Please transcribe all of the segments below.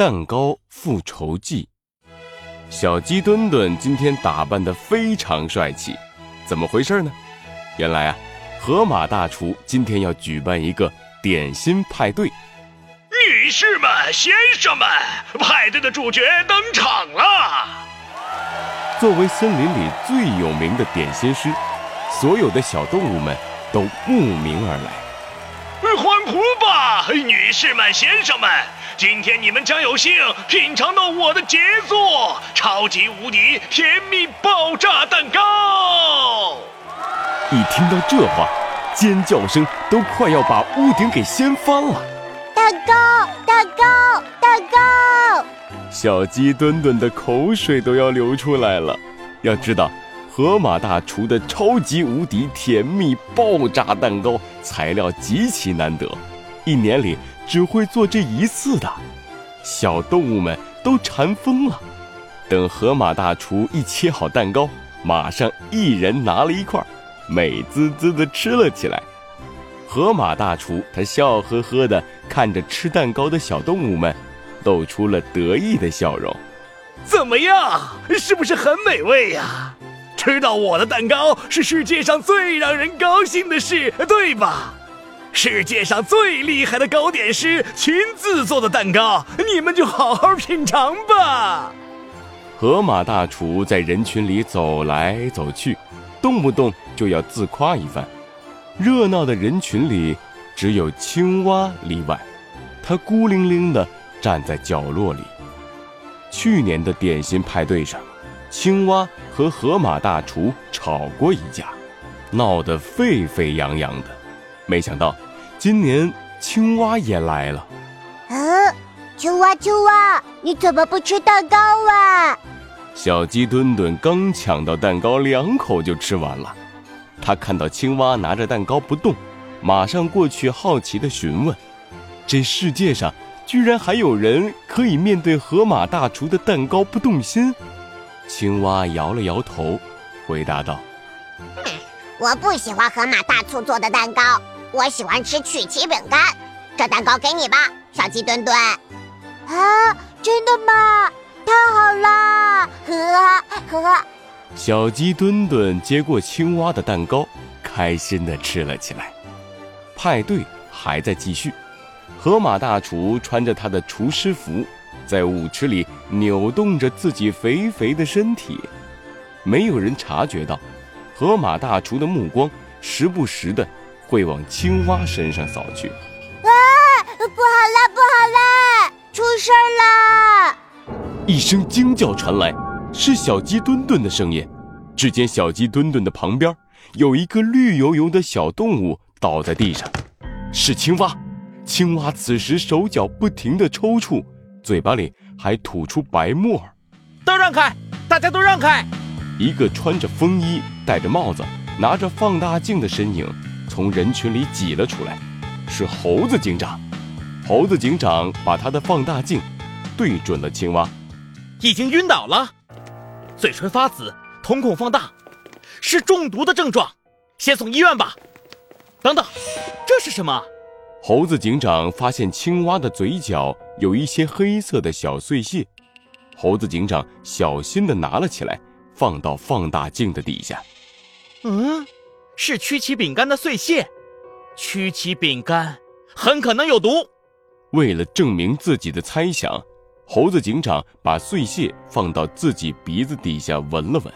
蛋糕复仇记。小鸡墩墩今天打扮得非常帅气，怎么回事呢？原来啊，河马大厨今天要举办一个点心派对。女士们、先生们，派对的主角登场了！作为森林里最有名的点心师，所有的小动物们都慕名而来。欢呼吧，女士们、先生们！今天你们将有幸品尝到我的杰作——超级无敌甜蜜爆炸蛋糕！一听到这话，尖叫声都快要把屋顶给掀翻了。蛋糕，蛋糕，蛋糕！小鸡墩墩的口水都要流出来了。要知道。河马大厨的超级无敌甜蜜爆炸蛋糕材料极其难得，一年里只会做这一次的。小动物们都馋疯了。等河马大厨一切好蛋糕，马上一人拿了一块，美滋滋的吃了起来。河马大厨他笑呵呵的看着吃蛋糕的小动物们，露出了得意的笑容。怎么样，是不是很美味呀？吃到我的蛋糕是世界上最让人高兴的事，对吧？世界上最厉害的糕点师亲自做的蛋糕，你们就好好品尝吧。河马大厨在人群里走来走去，动不动就要自夸一番。热闹的人群里，只有青蛙例外，它孤零零地站在角落里。去年的点心派对上。青蛙和河马大厨吵过一架，闹得沸沸扬扬的。没想到，今年青蛙也来了。嗯，青蛙，青蛙，你怎么不吃蛋糕啊？小鸡墩墩刚抢到蛋糕，两口就吃完了。他看到青蛙拿着蛋糕不动，马上过去好奇地询问：“这世界上居然还有人可以面对河马大厨的蛋糕不动心？”青蛙摇了摇头，回答道：“我不喜欢河马大厨做的蛋糕，我喜欢吃曲奇饼干。这蛋糕给你吧，小鸡墩墩。”啊，真的吗？太好了！呵呵。小鸡墩墩接过青蛙的蛋糕，开心地吃了起来。派对还在继续，河马大厨穿着他的厨师服。在舞池里扭动着自己肥肥的身体，没有人察觉到，河马大厨的目光时不时的会往青蛙身上扫去。啊，不好啦，不好啦，出事儿啦！一声惊叫传来，是小鸡墩墩的声音。只见小鸡墩墩的旁边有一个绿油油的小动物倒在地上，是青蛙。青蛙此时手脚不停的抽搐。嘴巴里还吐出白沫儿，都让开！大家都让开！一个穿着风衣、戴着帽子、拿着放大镜的身影从人群里挤了出来，是猴子警长。猴子警长把他的放大镜对准了青蛙，已经晕倒了，嘴唇发紫，瞳孔放大，是中毒的症状，先送医院吧。等等，这是什么？猴子警长发现青蛙的嘴角有一些黑色的小碎屑，猴子警长小心地拿了起来，放到放大镜的底下。嗯，是曲奇饼干的碎屑，曲奇饼干很可能有毒。为了证明自己的猜想，猴子警长把碎屑放到自己鼻子底下闻了闻，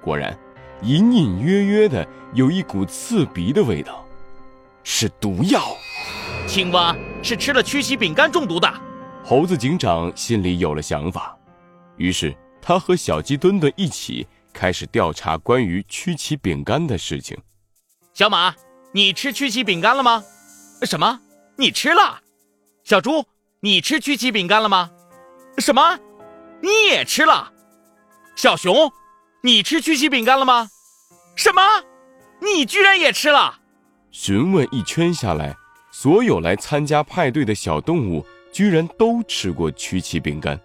果然，隐隐约约的有一股刺鼻的味道，是毒药。青蛙是吃了曲奇饼干中毒的，猴子警长心里有了想法，于是他和小鸡墩墩一起开始调查关于曲奇饼干的事情。小马，你吃曲奇饼干了吗？什么？你吃了？小猪，你吃曲奇饼干了吗？什么？你也吃了？小熊，你吃曲奇饼干了吗？什么？你居然也吃了？询问一圈下来。所有来参加派对的小动物居然都吃过曲奇饼干，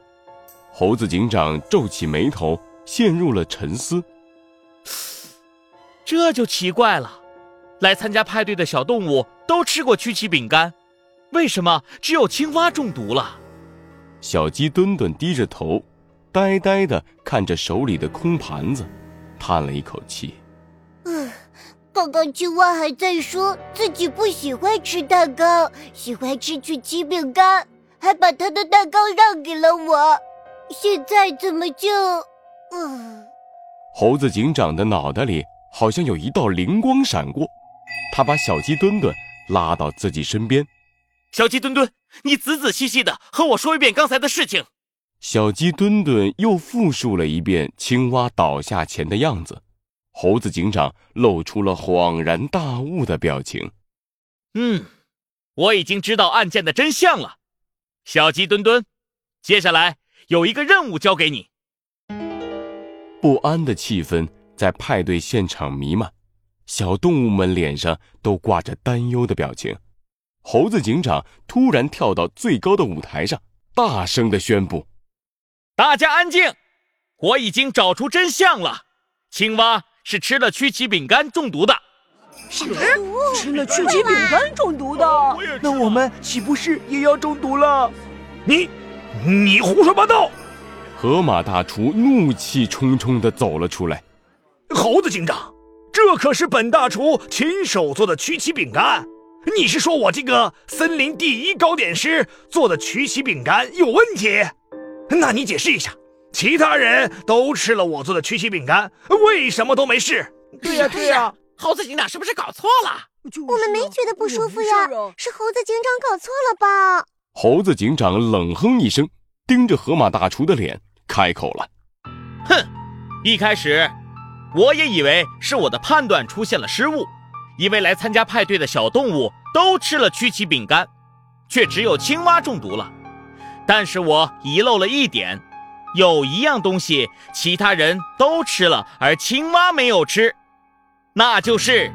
猴子警长皱起眉头，陷入了沉思。这就奇怪了，来参加派对的小动物都吃过曲奇饼干，为什么只有青蛙中毒了？小鸡墩墩低着头，呆呆地看着手里的空盘子，叹了一口气。嗯，刚刚青蛙还在说自己不喜欢吃蛋糕，喜欢吃曲奇饼干，还把他的蛋糕让给了我。现在怎么就……嗯，猴子警长的脑袋里好像有一道灵光闪过，他把小鸡墩墩拉到自己身边。小鸡墩墩，你仔仔细细的和我说一遍刚才的事情。小鸡墩墩又复述了一遍青蛙倒下前的样子。猴子警长露出了恍然大悟的表情。嗯，我已经知道案件的真相了。小鸡墩墩，接下来有一个任务交给你。不安的气氛在派对现场弥漫，小动物们脸上都挂着担忧的表情。猴子警长突然跳到最高的舞台上，大声的宣布：“大家安静！我已经找出真相了。青蛙是吃了曲奇饼干中毒的。什么？吃了曲奇饼干中毒的？那我们岂不是也要中毒了？你，你胡说八道！”河马大厨怒气冲冲的走了出来。猴子警长，这可是本大厨亲手做的曲奇饼干。你是说我这个森林第一糕点师做的曲奇饼干有问题？那你解释一下，其他人都吃了我做的曲奇饼干，为什么都没事？对呀对呀，猴子警长是不是搞错了？我们没觉得不舒服呀，是猴子警长搞错了吧？猴子警长冷哼一声，盯着河马大厨的脸，开口了：“哼，一开始我也以为是我的判断出现了失误。”因为来参加派对的小动物都吃了曲奇饼干，却只有青蛙中毒了。但是我遗漏了一点，有一样东西其他人都吃了，而青蛙没有吃，那就是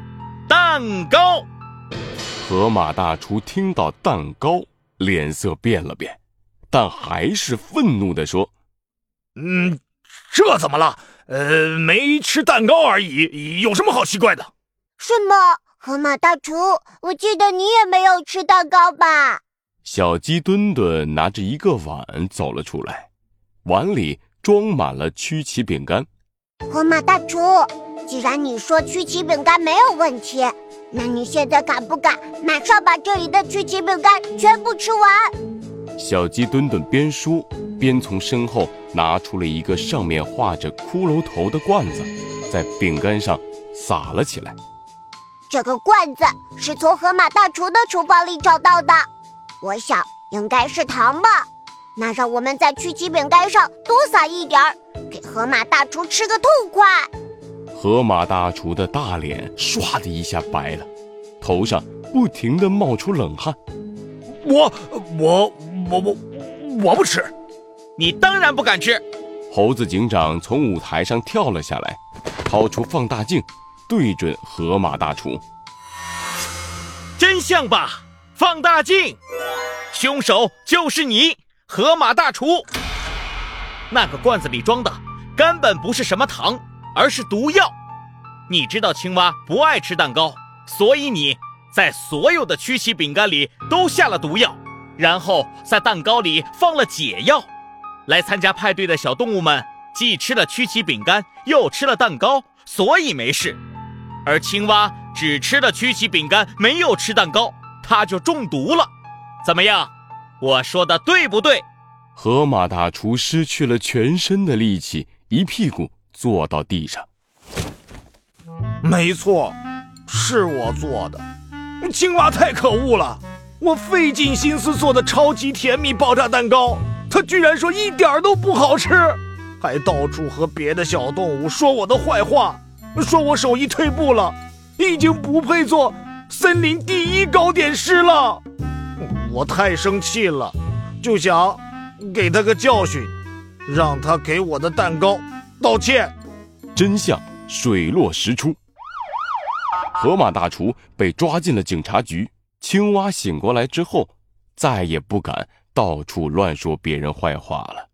蛋糕。河马大厨听到蛋糕，脸色变了变，但还是愤怒地说：“嗯，这怎么了？呃，没吃蛋糕而已，有什么好奇怪的？”是吗？河马大厨，我记得你也没有吃蛋糕吧？小鸡墩墩拿着一个碗走了出来，碗里装满了曲奇饼干。河马大厨，既然你说曲奇饼干没有问题，那你现在敢不敢马上把这里的曲奇饼干全部吃完？小鸡墩墩边说边从身后拿出了一个上面画着骷髅头的罐子，在饼干上撒了起来。这个罐子是从河马大厨的厨房里找到的，我想应该是糖吧。那让我们在曲奇饼干上多撒一点儿，给河马大厨吃个痛快。河马大厨的大脸唰的一下白了，头上不停的冒出冷汗。我我我我我不吃，你当然不敢吃。猴子警长从舞台上跳了下来，掏出放大镜。对准河马大厨，真相吧！放大镜，凶手就是你，河马大厨。那个罐子里装的根本不是什么糖，而是毒药。你知道青蛙不爱吃蛋糕，所以你在所有的曲奇饼干里都下了毒药，然后在蛋糕里放了解药。来参加派对的小动物们既吃了曲奇饼干，又吃了蛋糕，所以没事。而青蛙只吃了曲奇饼干，没有吃蛋糕，它就中毒了。怎么样？我说的对不对？河马大厨失去了全身的力气，一屁股坐到地上。没错，是我做的。青蛙太可恶了！我费尽心思做的超级甜蜜爆炸蛋糕，它居然说一点都不好吃，还到处和别的小动物说我的坏话。说我手艺退步了，已经不配做森林第一糕点师了。我太生气了，就想给他个教训，让他给我的蛋糕道歉。真相水落石出，河马大厨被抓进了警察局。青蛙醒过来之后，再也不敢到处乱说别人坏话了。